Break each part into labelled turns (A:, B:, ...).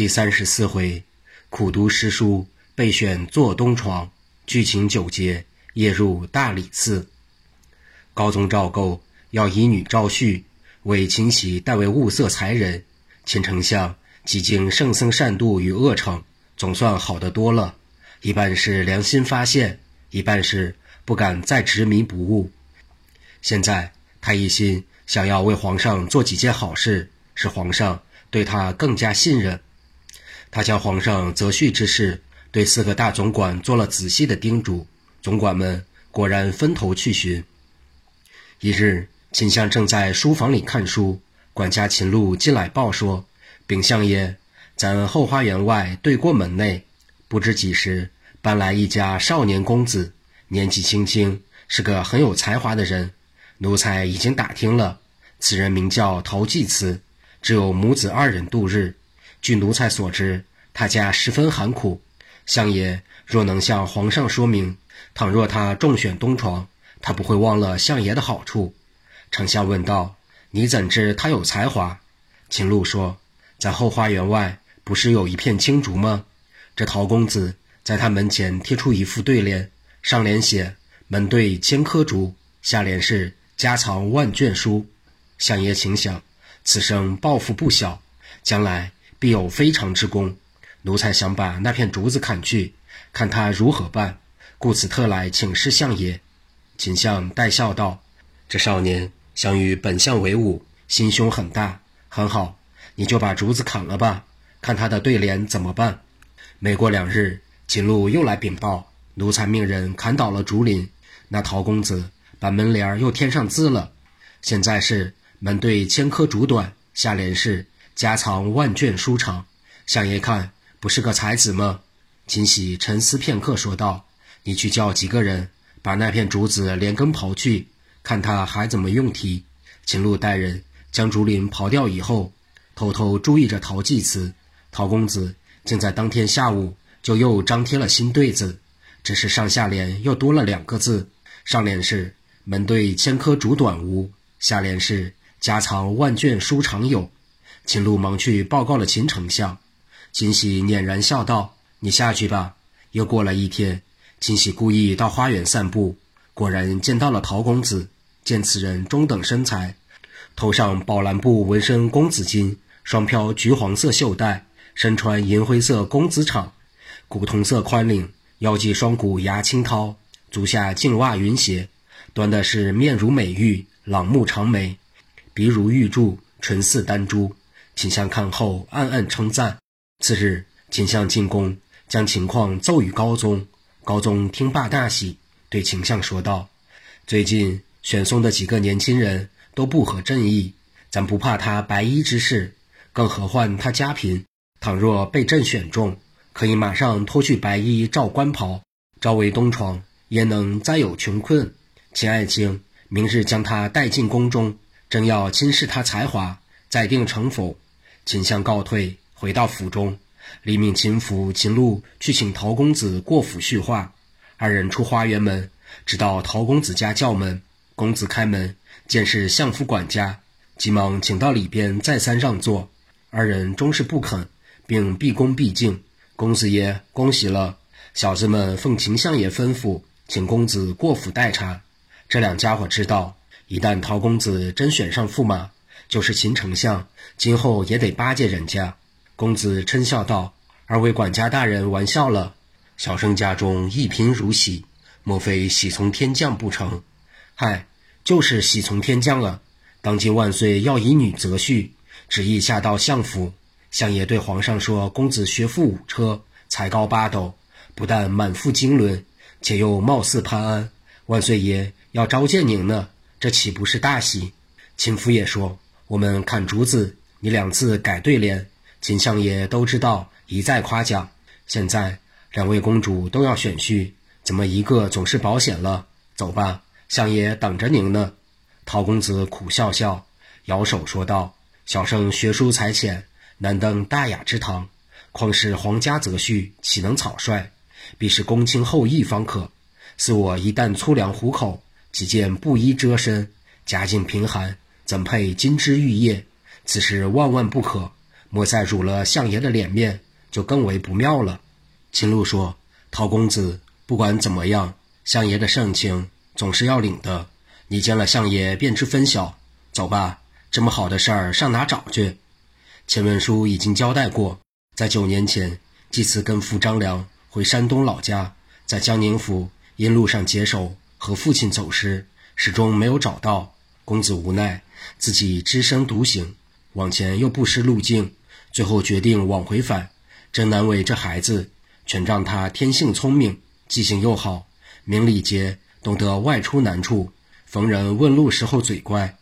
A: 第三十四回，苦读诗书，备选坐东床。剧情九节，夜入大理寺。高宗赵构要以女赵旭为秦喜代为物色才人。秦丞相几经圣僧善度与恶惩，总算好得多了。一半是良心发现，一半是不敢再执迷不悟。现在他一心想要为皇上做几件好事，使皇上对他更加信任。他将皇上择婿之事。对四个大总管做了仔细的叮嘱，总管们果然分头去寻。一日，秦相正在书房里看书，管家秦禄进来报说：“禀相爷，咱后花园外对过门内，不知几时搬来一家少年公子，年纪轻轻，是个很有才华的人。奴才已经打听了，此人名叫陶继慈，只有母子二人度日。据奴才所知，他家十分寒苦。”相爷若能向皇上说明，倘若他中选东床，他不会忘了相爷的好处。丞相问道：“你怎知他有才华？”秦禄说：“在后花园外不是有一片青竹吗？这陶公子在他门前贴出一副对联，上联写‘门对千棵竹’，下联是‘家藏万卷书’。相爷请想，此生抱负不小，将来必有非常之功。”奴才想把那片竹子砍去，看他如何办，故此特来请示相爷。秦相带笑道：“这少年想与本相为伍，心胸很大，很好。你就把竹子砍了吧，看他的对联怎么办。”没过两日，秦禄又来禀报，奴才命人砍倒了竹林，那陶公子把门帘又添上字了。现在是门对千棵竹短，下联是家藏万卷书长。相爷看。不是个才子吗？秦喜沉思片刻，说道：“你去叫几个人，把那片竹子连根刨去，看他还怎么用题。”秦禄带人将竹林刨掉以后，偷偷注意着陶继慈。陶公子竟在当天下午就又张贴了新对子，只是上下联又多了两个字，上联是“门对千棵竹短无”，下联是“家藏万卷书长有”。秦禄忙去报告了秦丞相。秦喜佞然笑道：“你下去吧。”又过了一天，秦喜故意到花园散步，果然见到了陶公子。见此人中等身材，头上宝蓝布纹身公子巾，双飘橘黄色袖带，身穿银灰色公子氅，古铜色宽领，腰系双股牙青绦，足下净袜云鞋，端的是面如美玉，朗目长眉，鼻如玉柱，唇似丹珠。秦相看后暗暗称赞。次日，秦相进宫，将情况奏与高宗。高宗听罢大喜，对秦相说道：“最近选送的几个年轻人都不合朕意，咱不怕他白衣之事，更何患他家贫。倘若被朕选中，可以马上脱去白衣，罩官袍，朝为东床，焉能再有穷困？秦爱卿，明日将他带进宫中，正要亲试他才华，再定成否。”秦相告退。回到府中，李命秦府秦禄去请陶公子过府叙话。二人出花园门，直到陶公子家叫门。公子开门，见是相府管家，急忙请到里边，再三让座。二人终是不肯，并毕恭毕敬：“公子爷，恭喜了！小子们奉秦相爷吩咐，请公子过府待茶。”这两家伙知道，一旦陶公子真选上驸马，就是秦丞相，今后也得巴结人家。公子嗔笑道：“二位管家大人玩笑了，小生家中一贫如洗，莫非喜从天降不成？嗨，就是喜从天降了。当今万岁要以女择婿，旨意下到相府，相爷对皇上说，公子学富五车，才高八斗，不但满腹经纶，且又貌似潘安。万岁爷要召见您呢，这岂不是大喜？秦夫也说，我们看竹子，你两次改对联。”秦相爷都知道，一再夸奖。现在两位公主都要选婿，怎么一个总是保险了？走吧，相爷等着您呢。陶公子苦笑笑，摇手说道：“小生学书才浅，难登大雅之堂。况是皇家择婿，岂能草率？必是公卿后裔方可。似我一旦粗粮糊口，几件布衣遮身，家境贫寒，怎配金枝玉叶？此事万万不可。”莫再辱了相爷的脸面，就更为不妙了。秦禄说：“陶公子，不管怎么样，相爷的盛情总是要领的。你见了相爷，便知分晓。走吧，这么好的事儿，上哪找去？”前文书已经交代过，在九年前，祭慈跟父张良回山东老家，在江宁府因路上解手和父亲走失，始终没有找到。公子无奈，自己只身独行，往前又不识路径。最后决定往回返，真难为这孩子。全仗他天性聪明，记性又好，明礼节，懂得外出难处，逢人问路时候嘴乖。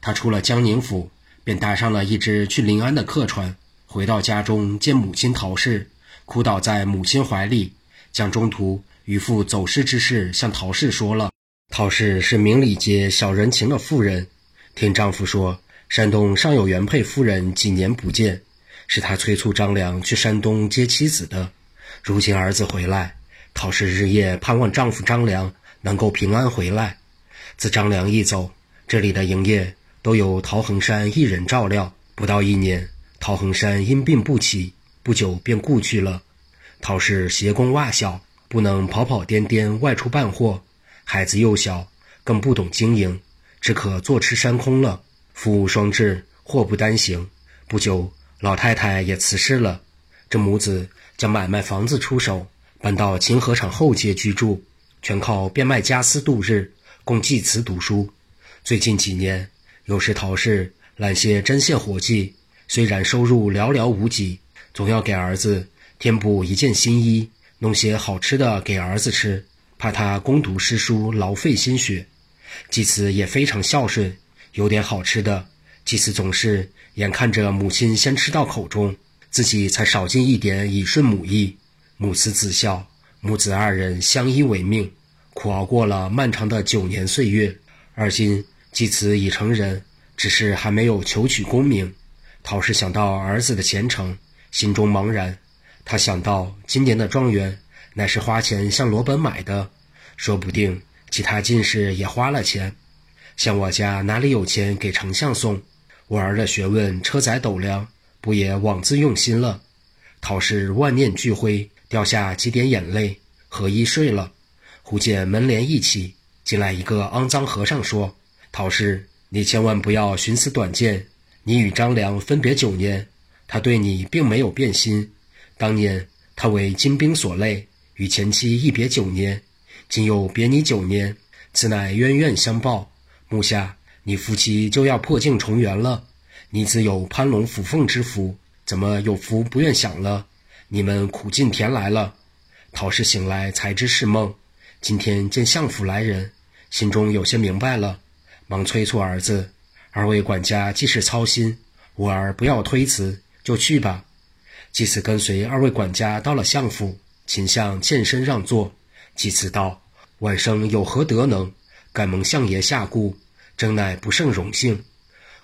A: 他出了江宁府，便搭上了一只去临安的客船。回到家中，见母亲陶氏，哭倒在母亲怀里，将中途渔父走失之事向陶氏说了。陶氏是明礼节、小人情的妇人，听丈夫说，山东尚有原配夫人几年不见。是他催促张良去山东接妻子的。如今儿子回来，陶氏日夜盼望丈夫张良能够平安回来。自张良一走，这里的营业都由陶恒山一人照料。不到一年，陶恒山因病不起，不久便故去了。陶氏鞋工袜小，不能跑跑颠颠外出办货，孩子幼小，更不懂经营，只可坐吃山空了。夫无双至，祸不单行。不久。老太太也辞世了，这母子将买卖房子出手，搬到秦河场后街居住，全靠变卖家私度日，供祭祠读书。最近几年，有时陶氏揽些针线活计，虽然收入寥寥无几，总要给儿子添补一件新衣，弄些好吃的给儿子吃，怕他攻读诗书劳费心血。祭慈也非常孝顺，有点好吃的。祭祀总是眼看着母亲先吃到口中，自己才少尽一点以顺母意。母慈子孝，母子二人相依为命，苦熬过了漫长的九年岁月。而今祭慈已成人，只是还没有求取功名。陶氏想到儿子的前程，心中茫然。他想到今年的状元乃是花钱向罗本买的，说不定其他进士也花了钱。像我家哪里有钱给丞相送？我儿的学问车载斗量，不也枉自用心了？陶氏万念俱灰，掉下几点眼泪，合衣睡了。忽见门帘一起，进来一个肮脏和尚，说：“陶氏，你千万不要寻思短见。你与张良分别九年，他对你并没有变心。当年他为金兵所累，与前妻一别九年，今又别你九年，此乃冤冤相报。目下。”你夫妻就要破镜重圆了，你自有攀龙附凤之福，怎么有福不愿享了？你们苦尽甜来了。陶氏醒来才知是梦，今天见相府来人，心中有些明白了，忙催促儿子：“二位管家既是操心，吾儿不要推辞，就去吧。”祭此跟随二位管家到了相府，秦相欠身让座。祭此道：“晚生有何德能，敢蒙相爷下顾？”真乃不胜荣幸，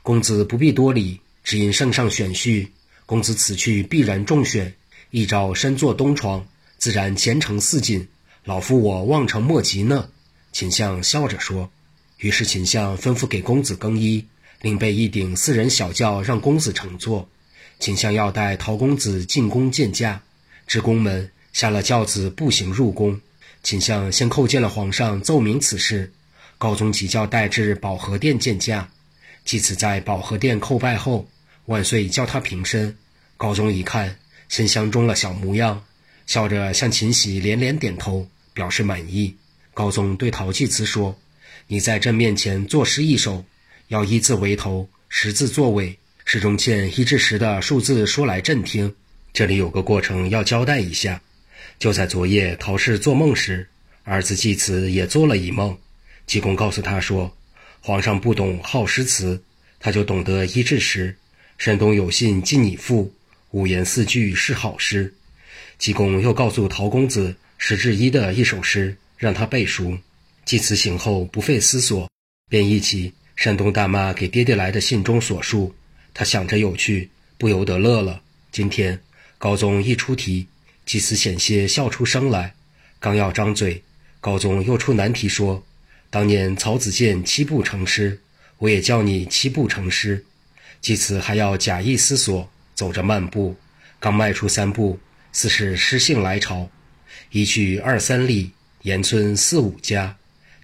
A: 公子不必多礼，只因圣上选婿，公子此去必然中选，一朝身坐东床，自然前程似锦。老夫我望尘莫及呢。秦相笑着说。于是秦相吩咐给公子更衣，另备一顶四人小轿让公子乘坐。秦相要带陶公子进宫见驾，至宫门下了轿子步行入宫。秦相先叩见了皇上，奏明此事。高宗急叫带至保和殿见驾，继此在保和殿叩拜后，万岁叫他平身。高宗一看，先相中了小模样，笑着向秦喜连连点头，表示满意。高宗对陶继慈说：“你在朕面前作诗一首，要一字为头，十字作尾，诗中欠一至十的数字说来朕听。这里有个过程要交代一下。就在昨夜陶氏做梦时，儿子季慈也做了一梦。”济公告诉他说：“皇上不懂好诗词，他就懂得一至十。山东有信寄你父，五言四句是好诗。”济公又告诉陶公子十至一的一首诗，让他背熟。济慈醒后不费思索，便忆起山东大妈给爹爹来的信中所述，他想着有趣，不由得乐了。今天高宗一出题，济慈险些笑出声来，刚要张嘴，高宗又出难题说。当年曹子建七步成诗，我也叫你七步成诗。祭此还要假意思索，走着漫步，刚迈出三步，似是诗兴来潮。一去二三里，沿村四五家，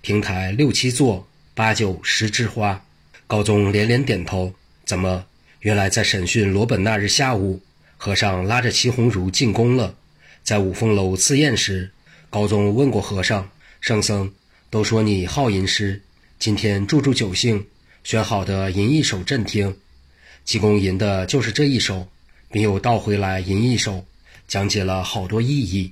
A: 亭台六七座，八九十枝花。高宗连连点头。怎么？原来在审讯罗本那日下午，和尚拉着齐红儒进宫了。在五凤楼赐宴时，高宗问过和尚：“圣僧，都说你好吟诗，今天助助酒兴，选好的吟一首朕听。”济公吟的就是这一首，并又倒回来吟一首，讲解了好多意义。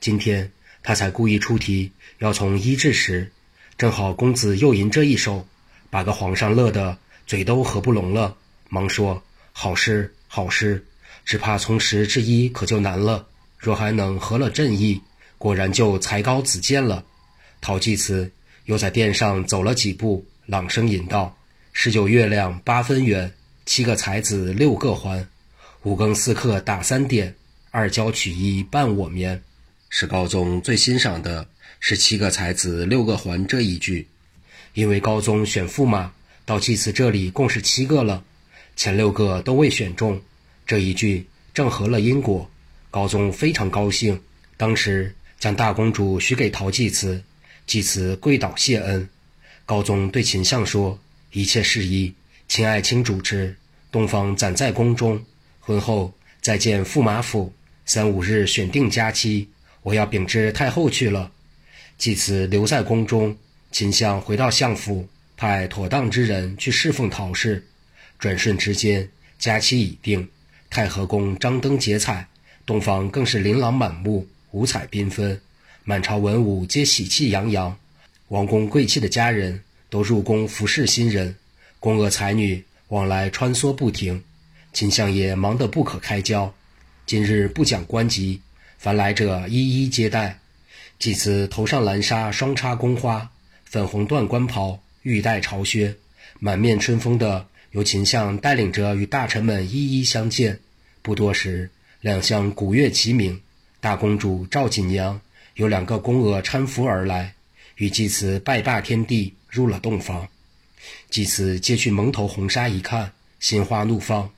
A: 今天他才故意出题，要从一至十，正好公子又吟这一首，把个皇上乐得嘴都合不拢了，忙说：“好诗，好诗，只怕从十至一可就难了。”若还能合了朕意，果然就才高子建了。陶济慈又在殿上走了几步，朗声吟道：“十九月亮八分圆，七个才子六个环，五更四刻打三点，二交取一伴我眠。”是高宗最欣赏的是“七个才子六个环”这一句，因为高宗选驸马到祭祀这里共是七个了，前六个都未选中，这一句正合了因果。高宗非常高兴，当时将大公主许给陶济慈，济慈跪倒谢恩。高宗对秦相说：“一切事宜，秦爱卿主持。东方暂在宫中，婚后再见驸马府。三五日选定佳期，我要禀知太后去了。”季慈留在宫中，秦相回到相府，派妥当之人去侍奉陶氏。转瞬之间，佳期已定，太和宫张灯结彩。东方更是琳琅满目，五彩缤纷，满朝文武皆喜气洋洋，王公贵戚的家人都入宫服侍新人，宫娥才女往来穿梭不停，秦相爷忙得不可开交。今日不讲官籍，凡来者一一接待。祭此头上蓝纱双插宫花，粉红缎官袍，玉带朝靴，满面春风的由秦相带领着与大臣们一一相见。不多时。两相鼓乐齐鸣，大公主赵锦娘有两个宫娥搀扶而来，与祭慈拜罢天地，入了洞房。祭慈揭去蒙头红纱一看，心花怒放，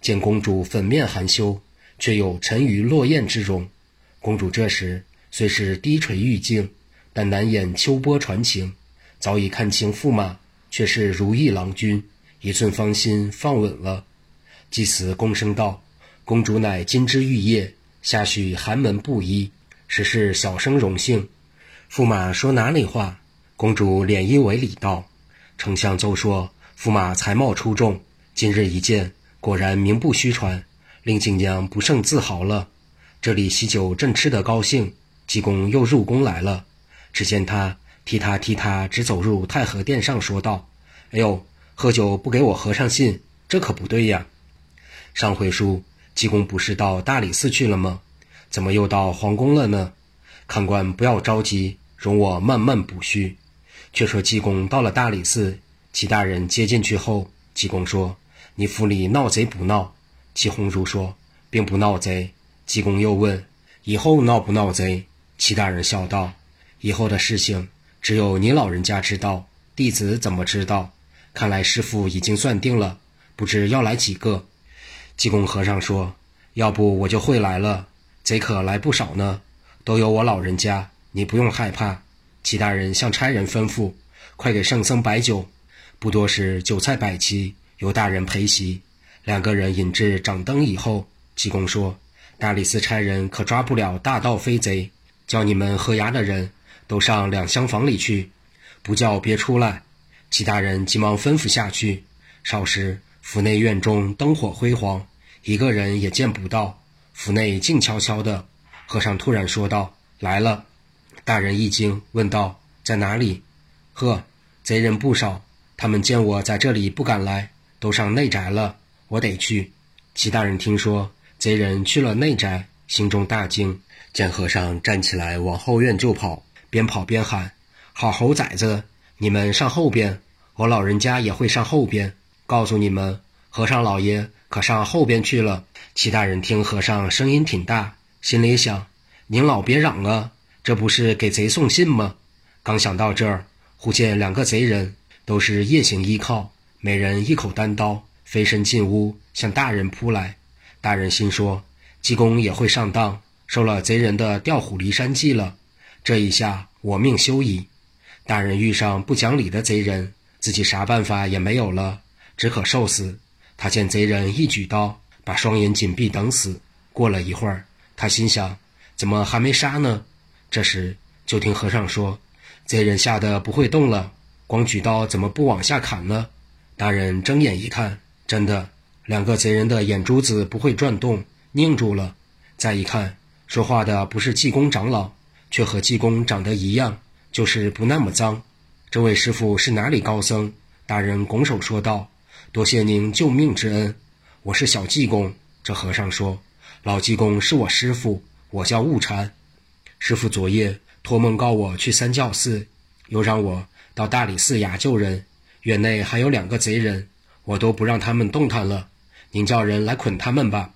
A: 见公主粉面含羞，却有沉鱼落雁之容。公主这时虽是低垂玉颈，但难掩秋波传情，早已看清驸马却是如意郎君，一寸芳心放稳了。祭慈躬声道。公主乃金枝玉叶，下许寒门布衣，实是小生荣幸。驸马说哪里话？公主脸一为礼道：“丞相奏说，驸马才貌出众，今日一见，果然名不虚传，令锦娘不胜自豪了。这里喜酒正吃得高兴，济公又入宫来了。只见他踢他踢他，直走入太和殿上，说道：‘哎呦，喝酒不给我和尚信，这可不对呀！’上回书。”济公不是到大理寺去了吗？怎么又到皇宫了呢？看官不要着急，容我慢慢补叙。却说济公到了大理寺，齐大人接进去后，济公说：“你府里闹贼不闹？”齐红儒说：“并不闹贼。”济公又问：“以后闹不闹贼？”齐大人笑道：“以后的事情只有你老人家知道，弟子怎么知道？看来师傅已经算定了，不知要来几个。”济公和尚说：“要不我就会来了，贼可来不少呢，都有我老人家，你不用害怕。”齐大人向差人吩咐：“快给圣僧摆酒。”不多时，酒菜摆齐，由大人陪席。两个人引至掌灯以后，济公说：“大理寺差人可抓不了大盗飞贼，叫你们喝衙的人都上两厢房里去，不叫别出来。”齐大人急忙吩咐下去。少时。府内院中灯火辉煌，一个人也见不到。府内静悄悄的。和尚突然说道：“来了！”大人一惊，问道：“在哪里？”“呵，贼人不少。他们见我在这里，不敢来，都上内宅了。我得去。”齐大人听说贼人去了内宅，心中大惊，见和尚站起来往后院就跑，边跑边喊：“好猴崽子，你们上后边，我老人家也会上后边。”告诉你们，和尚老爷可上后边去了。齐大人听和尚声音挺大，心里想：您老别嚷啊，这不是给贼送信吗？刚想到这儿，忽见两个贼人都是夜行依靠，每人一口单刀，飞身进屋向大人扑来。大人心说，济公也会上当，受了贼人的调虎离山计了。这一下我命休矣。大人遇上不讲理的贼人，自己啥办法也没有了，只可受死。他见贼人一举刀，把双眼紧闭等死。过了一会儿，他心想，怎么还没杀呢？这时就听和尚说，贼人吓得不会动了，光举刀怎么不往下砍呢？大人睁眼一看，真的，两个贼人的眼珠子不会转动，拧住了。再一看，说话的不是济公长老，却和济公长得一样，就是不那么脏。这位师傅是哪里高僧？大人拱手说道：“多谢您救命之恩，我是小济公。”这和尚说：“老济公是我师傅，我叫悟禅。师傅昨夜托梦告我去三教寺，又让我到大理寺衙救人。”院内还有两个贼人，我都不让他们动弹了。您叫人来捆他们吧。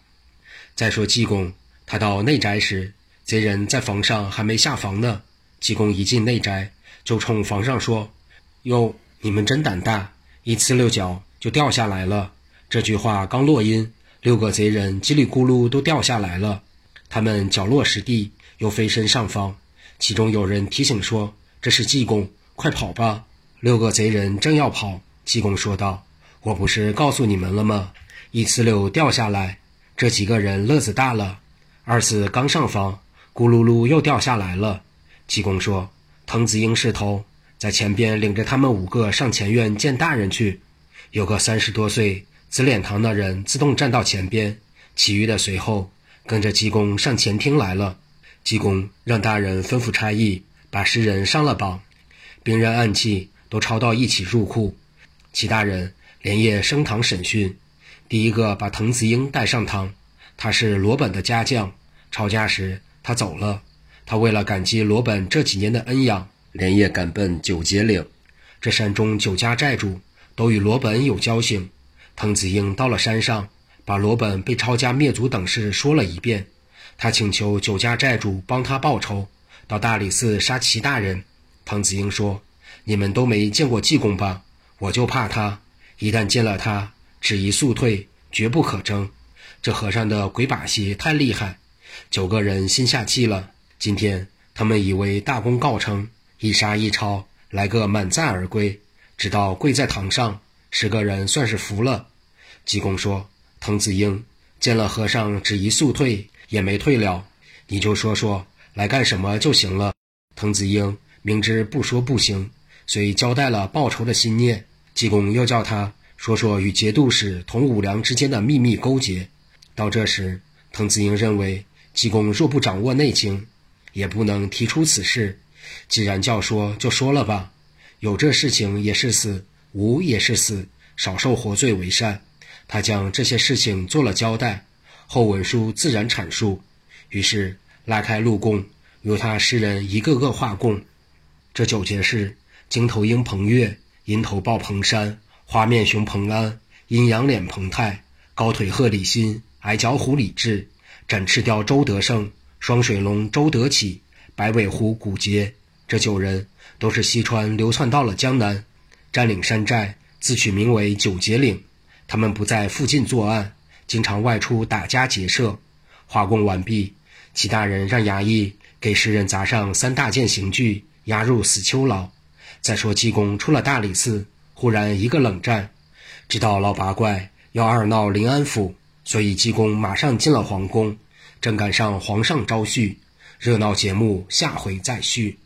A: 再说济公，他到内宅时，贼人在房上还没下房呢。济公一进内宅，就冲房上说：“哟，你们真胆大，一呲溜脚就掉下来了。”这句话刚落音，六个贼人叽里咕噜都掉下来了。他们脚落实地，又飞身上方。其中有人提醒说：“这是济公，快跑吧！”六个贼人正要跑，济公说道：“我不是告诉你们了吗？一呲溜掉下来，这几个人乐子大了。二次刚上房，咕噜噜又掉下来了。”济公说：“滕子英是头，在前边领着他们五个上前院见大人去。有个三十多岁紫脸堂的人自动站到前边，其余的随后跟着济公上前厅来了。济公让大人吩咐差役把十人上了榜，兵刃暗器。”都抄到一起入库，其大人连夜升堂审讯。第一个把滕子英带上堂，他是罗本的家将。抄家时他走了，他为了感激罗本这几年的恩养，连夜赶奔九节岭。这山中九家寨主都与罗本有交情。滕子英到了山上，把罗本被抄家灭族等事说了一遍。他请求九家寨主帮他报仇，到大理寺杀齐大人。滕子英说。你们都没见过济公吧？我就怕他，一旦见了他，只宜速退，绝不可争。这和尚的鬼把戏太厉害，九个人心下气了。今天他们以为大功告成，一杀一抄，来个满载而归，直到跪在堂上，十个人算是服了。济公说：“滕子英见了和尚，只宜速退，也没退了。你就说说来干什么就行了。”滕子英明知不说不行。遂交代了报仇的心念。济公又叫他说说与节度使同武良之间的秘密勾结。到这时，滕子英认为济公若不掌握内情，也不能提出此事。既然叫说，就说了吧。有这事情也是死，无也是死，少受活罪为善。他将这些事情做了交代，后文书自然阐述。于是拉开路供，由他诗人一个个画供。这九节是。金头鹰彭越，银头豹彭山，花面熊彭安，阴阳脸彭泰，高腿鹤李新，矮脚虎李志，展翅雕周德胜，双水龙周德启，白尾狐古杰。这九人都是西川流窜到了江南，占领山寨，自取名为九节岭。他们不在附近作案，经常外出打家劫舍。画供完毕，齐大人让衙役给诗人砸上三大件刑具，押入死囚牢。再说济公出了大理寺，忽然一个冷战，知道老八怪要二闹临安府，所以济公马上进了皇宫，正赶上皇上招婿，热闹节目下回再续。